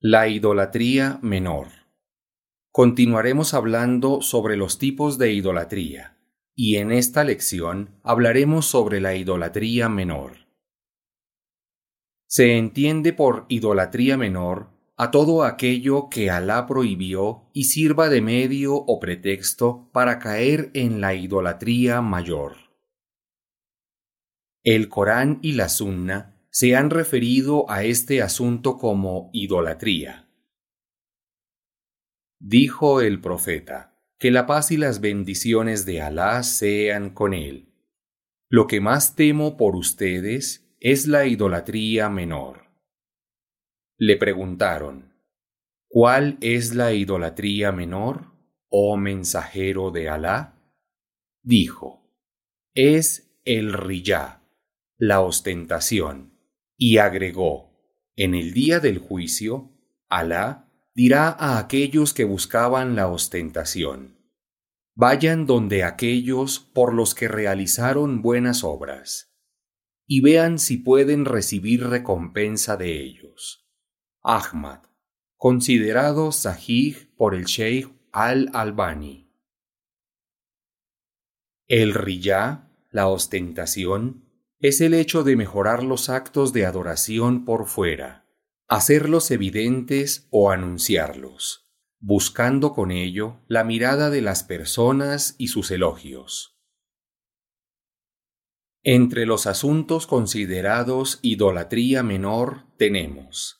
La idolatría menor. Continuaremos hablando sobre los tipos de idolatría, y en esta lección hablaremos sobre la idolatría menor. Se entiende por idolatría menor a todo aquello que Alá prohibió y sirva de medio o pretexto para caer en la idolatría mayor. El Corán y la Sunna se han referido a este asunto como idolatría. Dijo el profeta, que la paz y las bendiciones de Alá sean con él. Lo que más temo por ustedes es la idolatría menor. Le preguntaron, ¿cuál es la idolatría menor, oh mensajero de Alá? Dijo, es el riyá, la ostentación y agregó, en el día del juicio, Alá dirá a aquellos que buscaban la ostentación, vayan donde aquellos por los que realizaron buenas obras, y vean si pueden recibir recompensa de ellos. Ahmad, considerado sahih por el Sheikh al-Albani. El riyá, la ostentación, es el hecho de mejorar los actos de adoración por fuera, hacerlos evidentes o anunciarlos, buscando con ello la mirada de las personas y sus elogios. Entre los asuntos considerados idolatría menor tenemos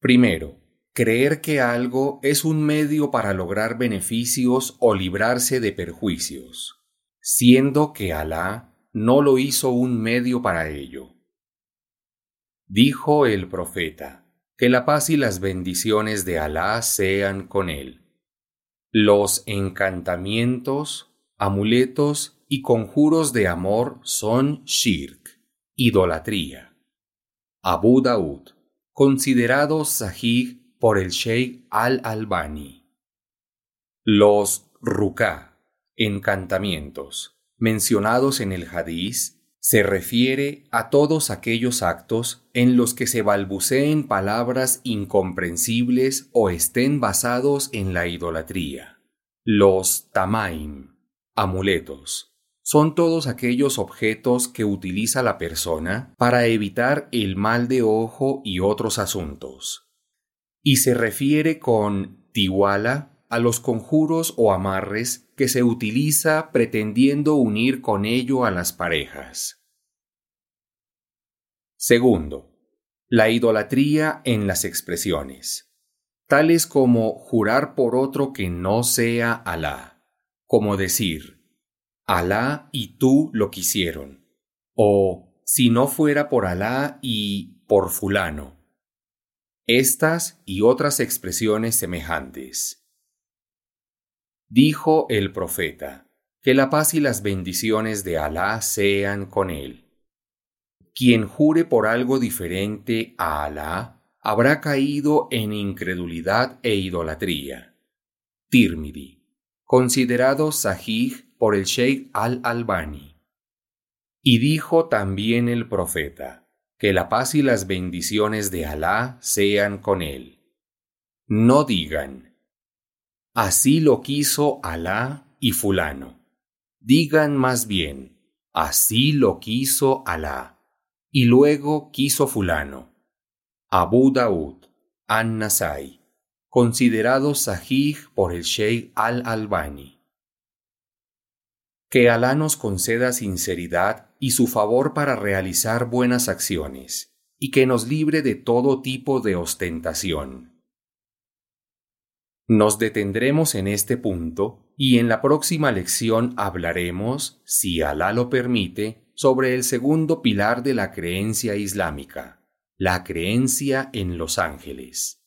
Primero, creer que algo es un medio para lograr beneficios o librarse de perjuicios, siendo que Alá no lo hizo un medio para ello. Dijo el profeta, que la paz y las bendiciones de Alá sean con él. Los encantamientos, amuletos y conjuros de amor son shirk, idolatría. Abu Daud, considerado sahih por el Sheikh al-Albani. Los ruká, encantamientos mencionados en el hadiz se refiere a todos aquellos actos en los que se balbuceen palabras incomprensibles o estén basados en la idolatría. Los tamaim, amuletos, son todos aquellos objetos que utiliza la persona para evitar el mal de ojo y otros asuntos. Y se refiere con tiwala a los conjuros o amarres que se utiliza pretendiendo unir con ello a las parejas. Segundo, la idolatría en las expresiones, tales como jurar por otro que no sea Alá, como decir, Alá y tú lo quisieron, o si no fuera por Alá y por fulano. Estas y otras expresiones semejantes. Dijo el profeta, que la paz y las bendiciones de Alá sean con él. Quien jure por algo diferente a Alá habrá caído en incredulidad e idolatría. Tirmidhi, considerado sahih por el Sheikh al-Albani. Y dijo también el profeta, que la paz y las bendiciones de Alá sean con él. No digan, Así lo quiso Alá y fulano. Digan más bien, así lo quiso Alá. Y luego quiso fulano. Abu Daud, An-Nasai, considerado sahih por el Sheikh al-Albani. Que Alá nos conceda sinceridad y su favor para realizar buenas acciones, y que nos libre de todo tipo de ostentación. Nos detendremos en este punto y en la próxima lección hablaremos, si Alá lo permite, sobre el segundo pilar de la creencia islámica, la creencia en los ángeles.